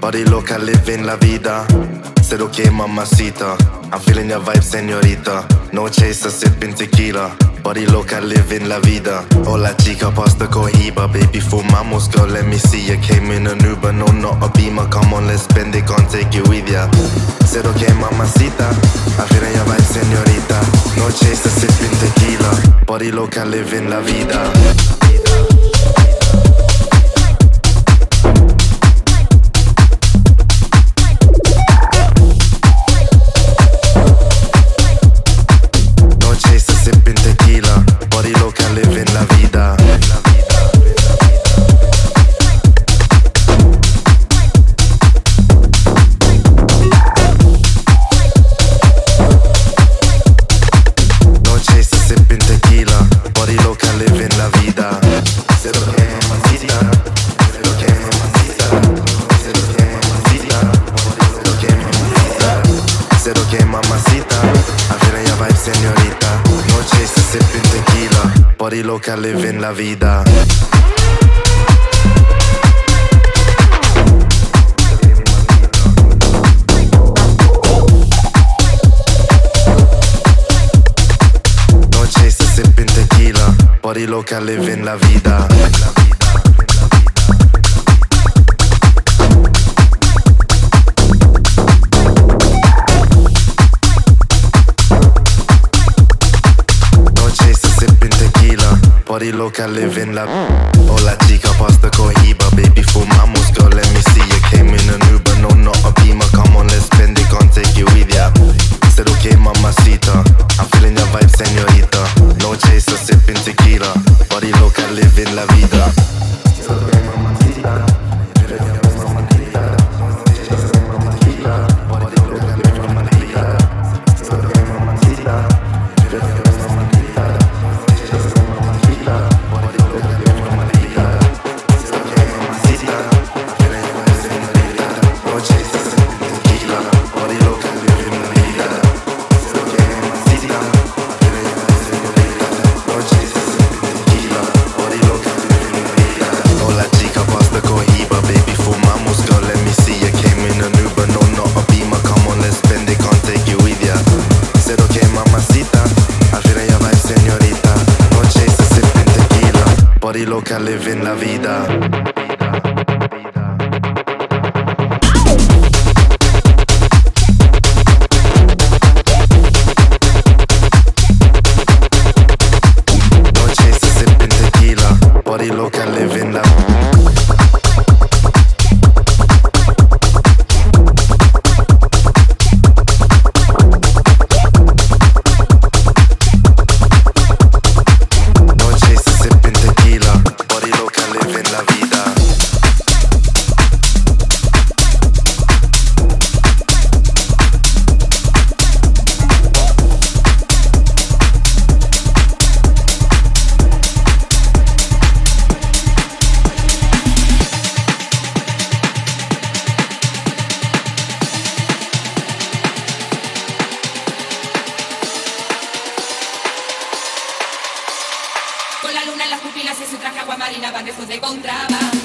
Body local, live in la vida. Said okay, mamacita. I'm feeling your vibe, señorita. No chaser, sipping tequila. Body local, live in la vida. Hola chica, pasta cohiba. Baby, fumamos, girl, let me see you. Came in an Uber, no, not a beamer. Come on, let's spend it, can't take you with ya. Said okay, mamacita. I'm feeling your vibe, señorita. No chaser, sipping tequila. Body local, live in la vida. Body loca, living la vida. No chaser, sipping tequila. Body loca, living la vida. Body loca, living la Hola chica, pasta cohiba Baby, for fumamos, girl, let me see you Came in an Uber, no, not a Beamer. Come on, let's spend it, can't take you with ya. Said okay, mamacita I'm feeling your vibe, señorita No chaser, sipping tequila. Body loca, living la vida encontraba.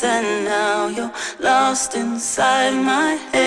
And now you're lost inside my head.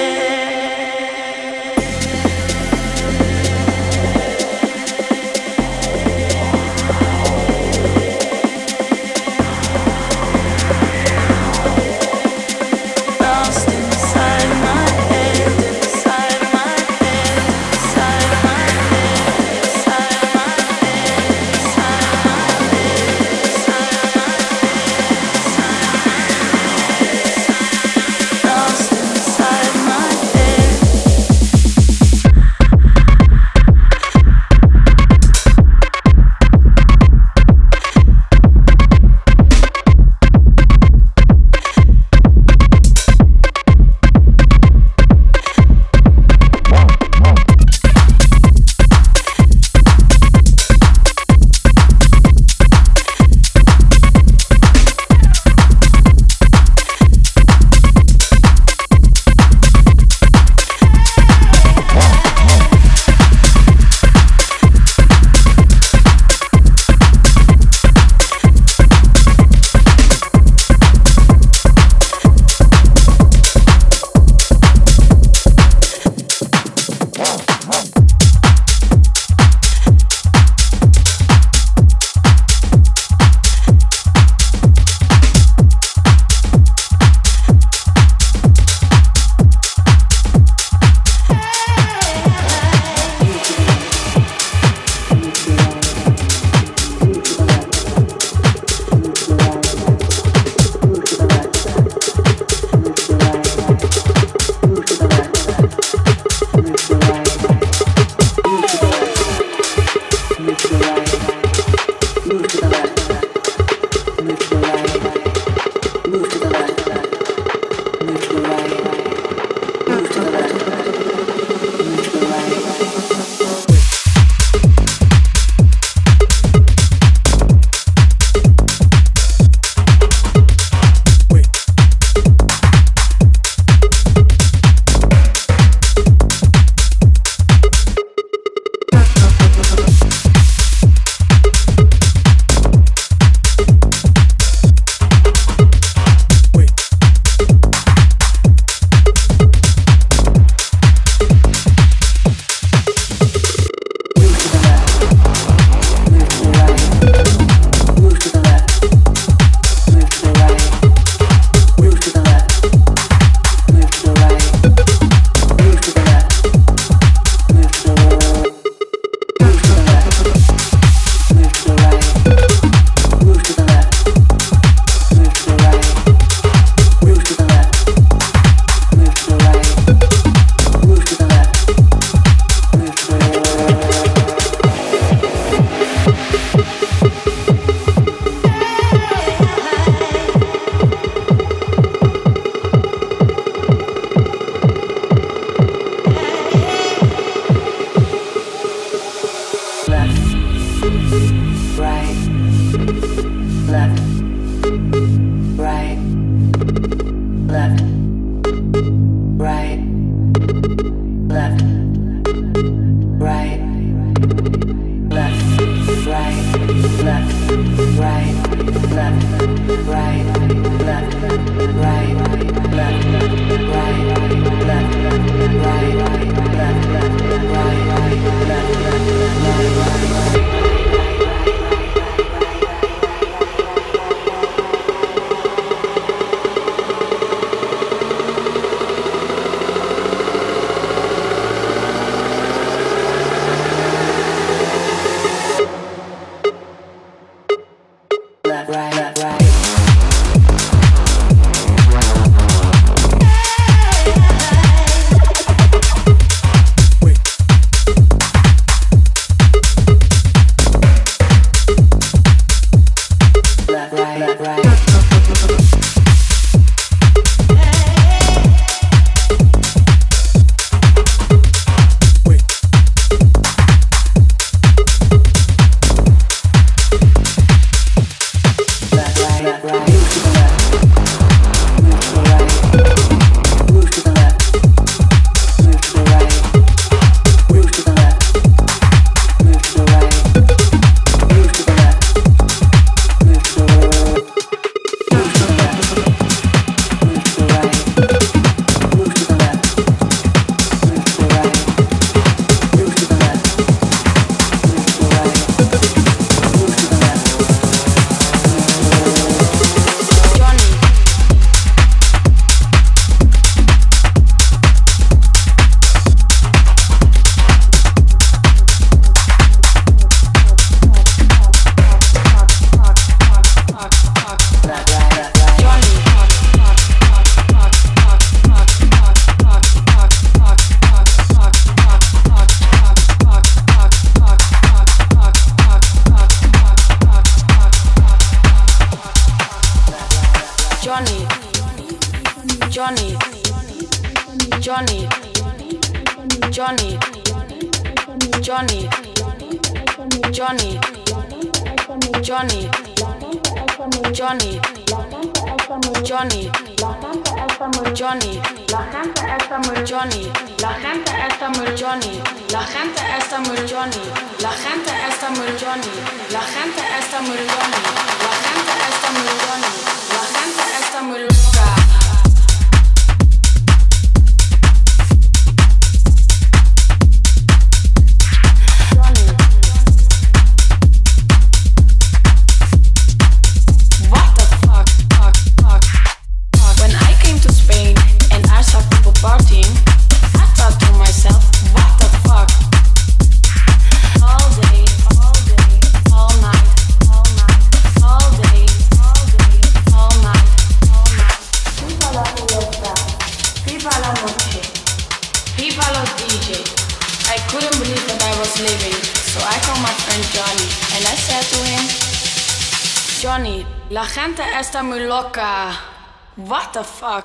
the fuck?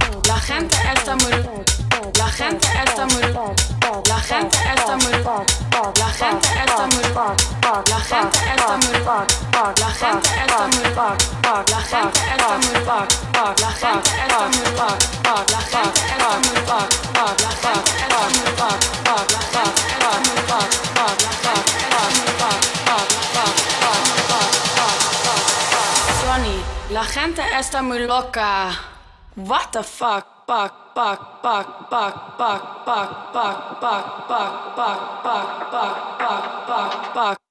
La gente está muy La gente está muy La gente está muy La gente está muy La gente está muy La gente está muy La gente está muy La gente está muy La gente está muy La gente está muy La gente está Johnny, la gente está muy loca. What the fuck? Fuck, fuck, fuck, fuck, fuck, fuck, fuck, fuck, fuck, fuck, fuck, fuck, fuck, fuck, fuck.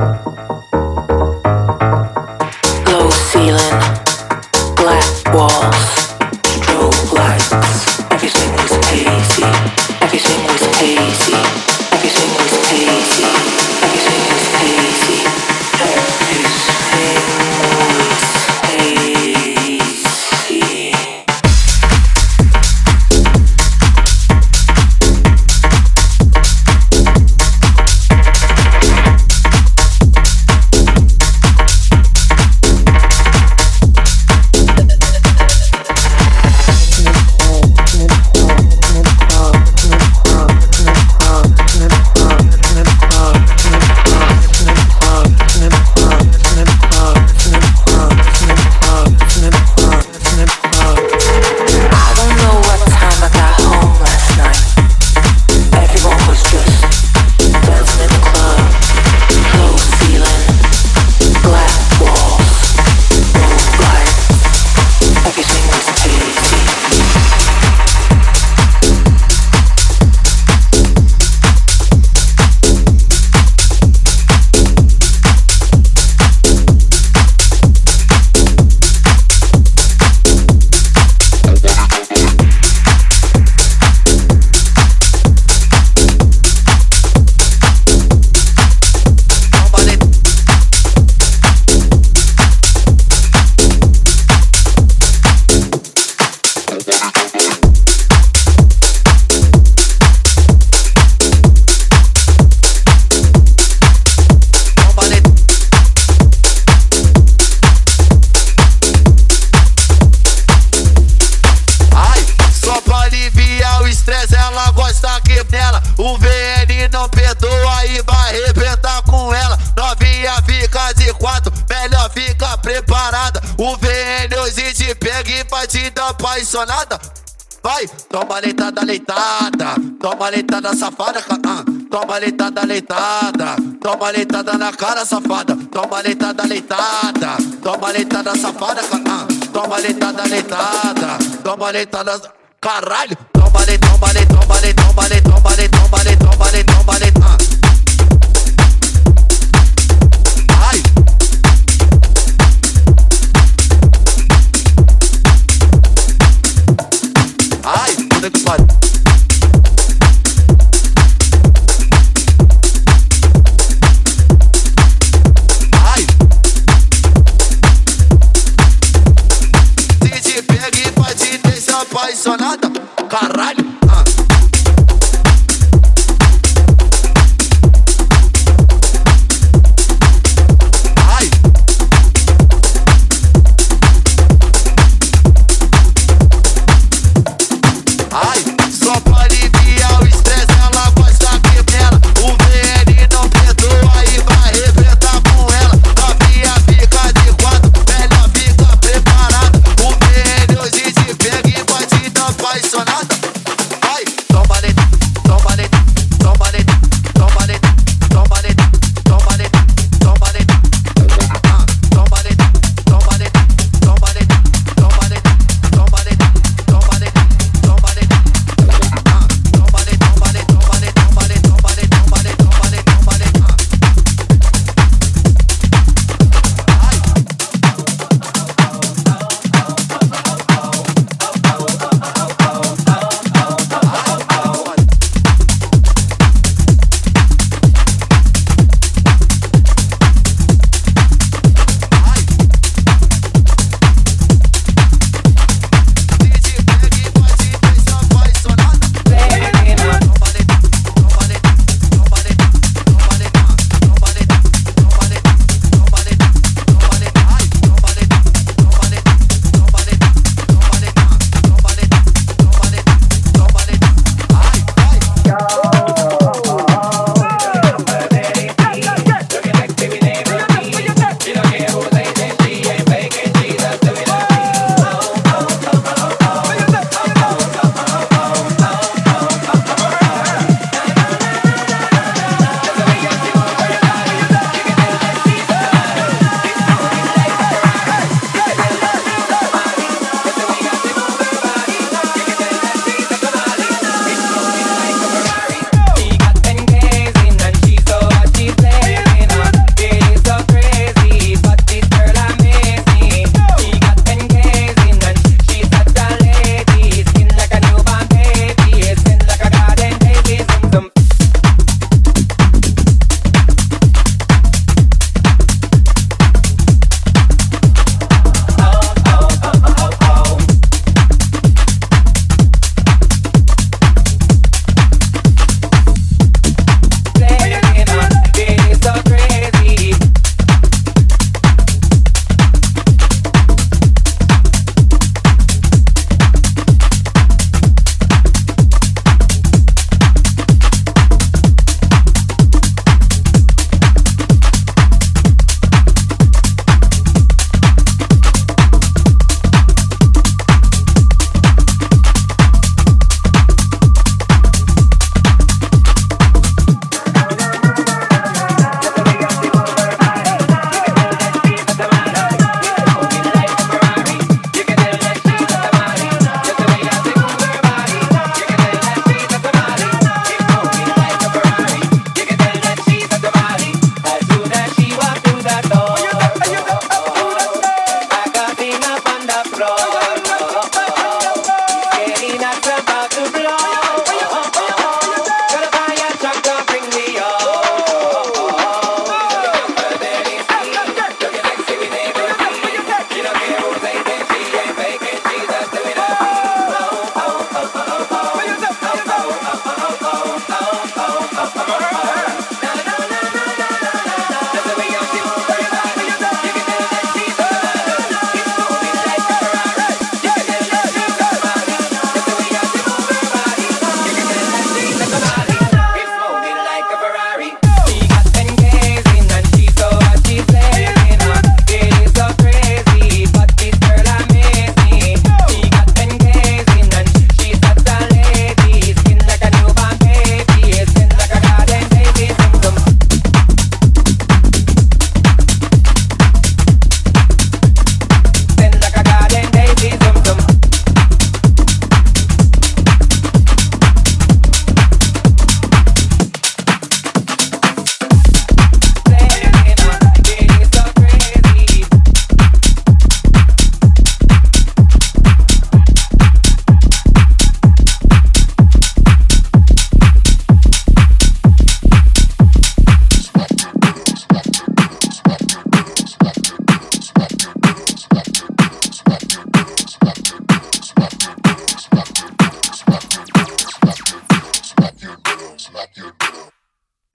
leitada, toma leitada na cara, safada. Toma leitada leitada, toma leitada safada, ah, toma leitada leitada, toma leitada caralho. Toma leitada, toma leitada, toma leitada, toma leitada, toma leitada.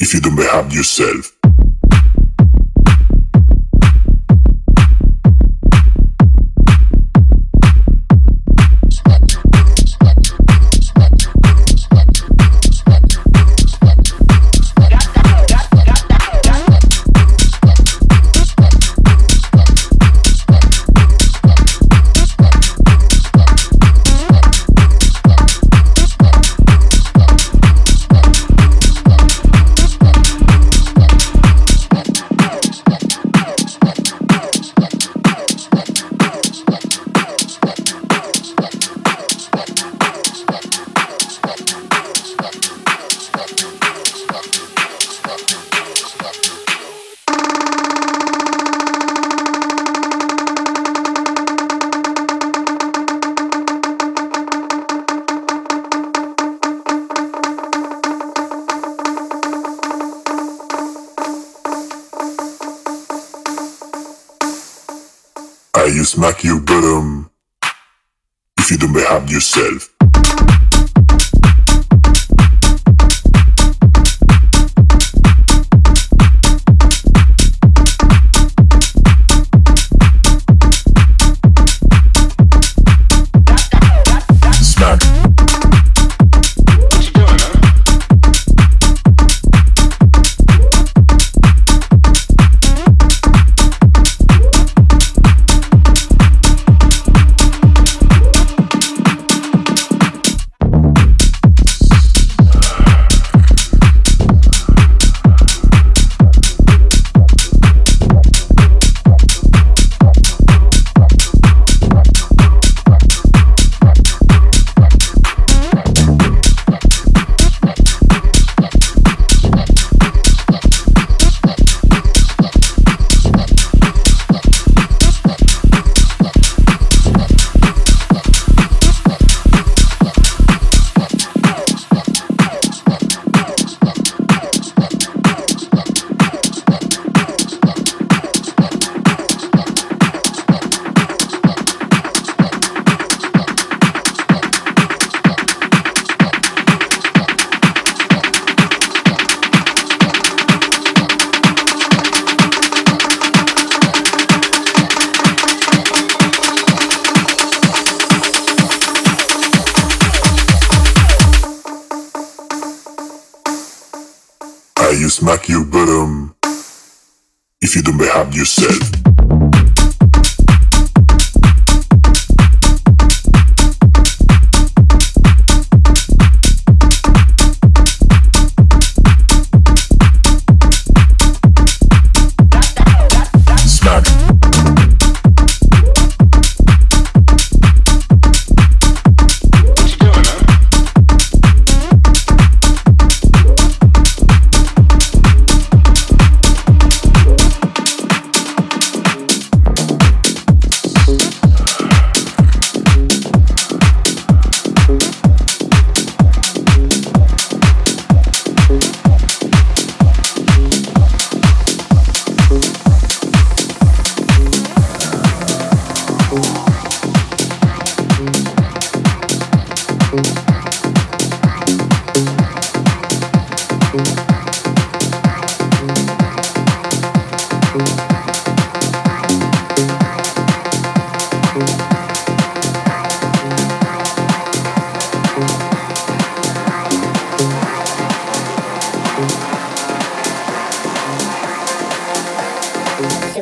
If you don't behave yourself.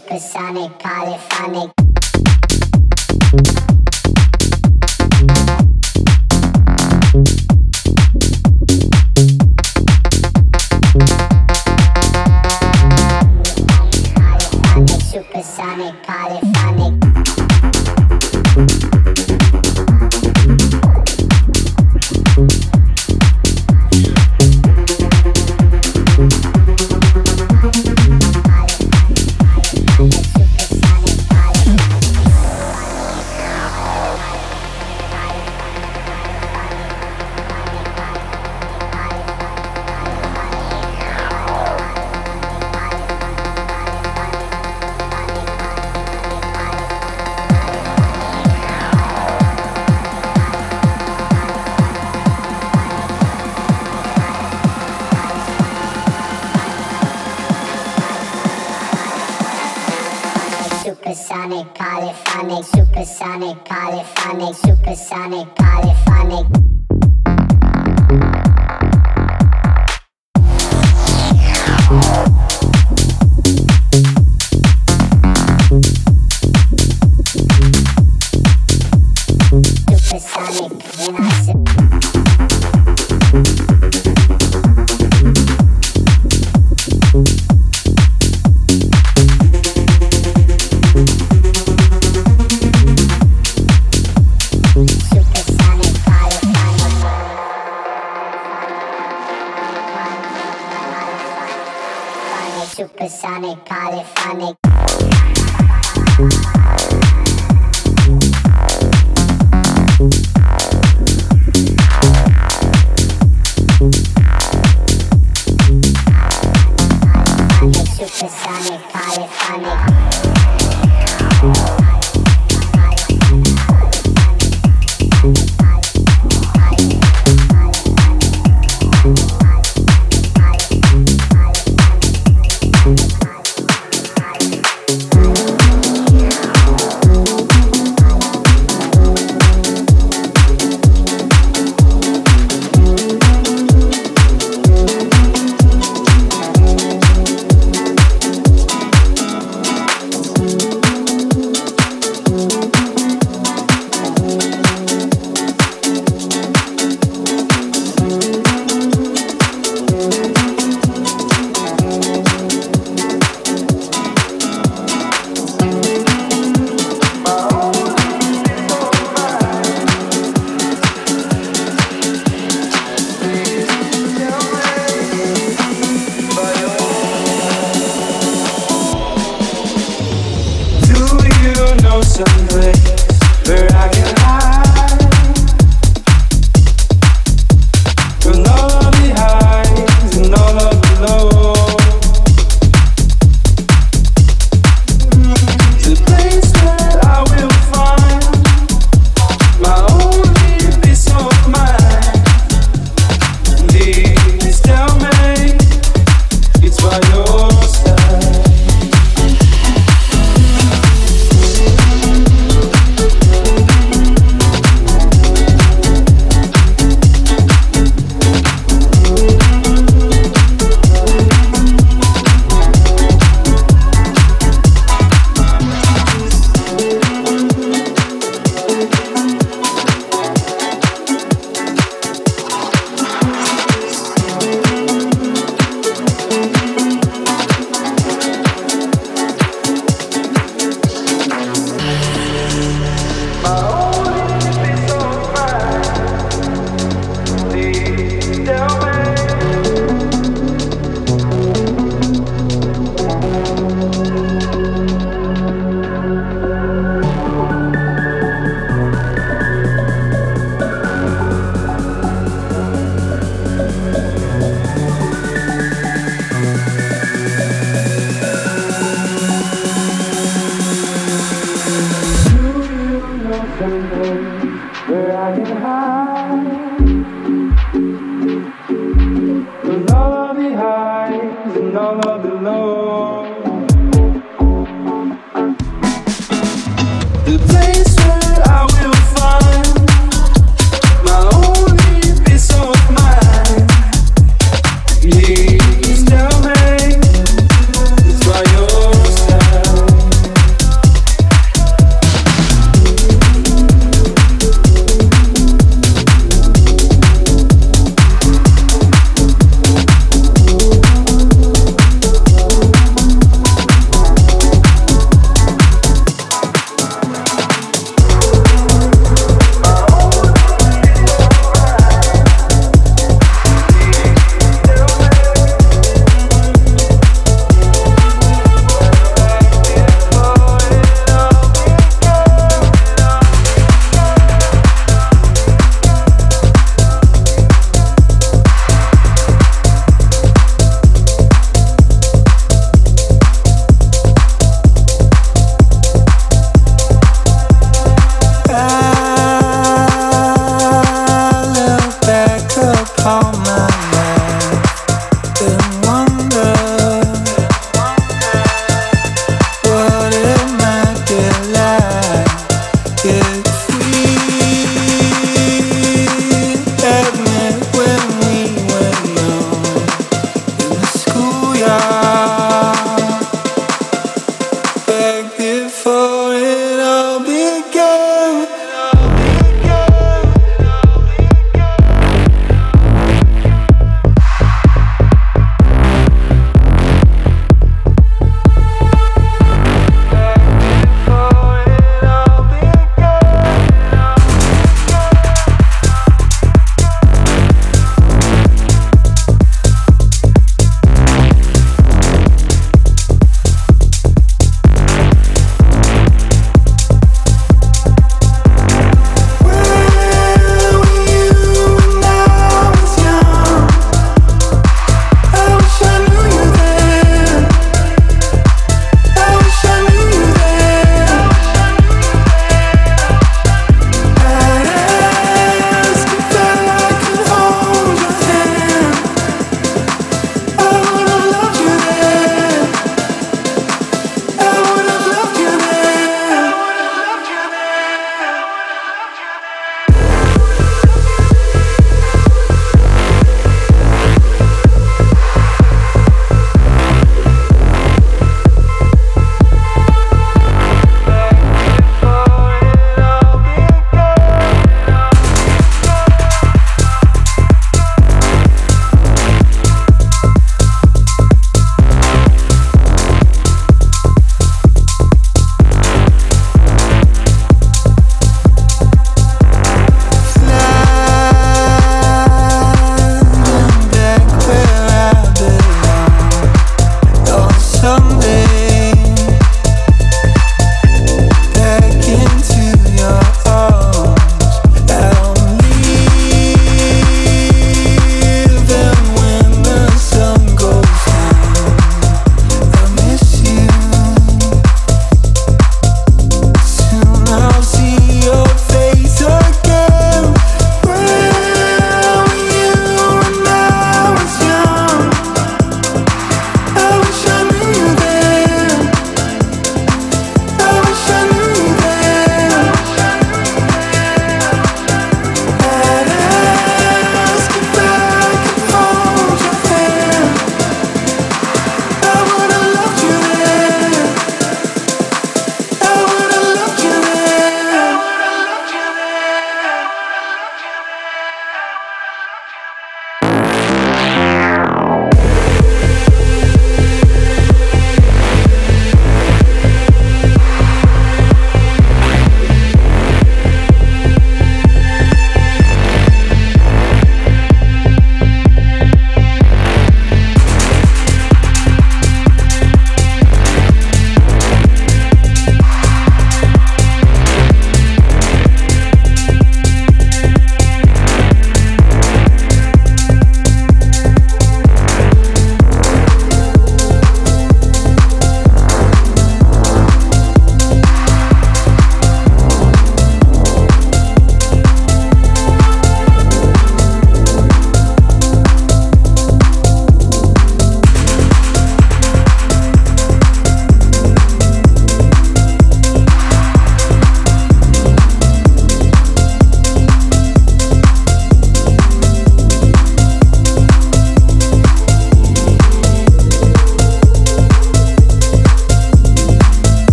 super sonic, polyphonic.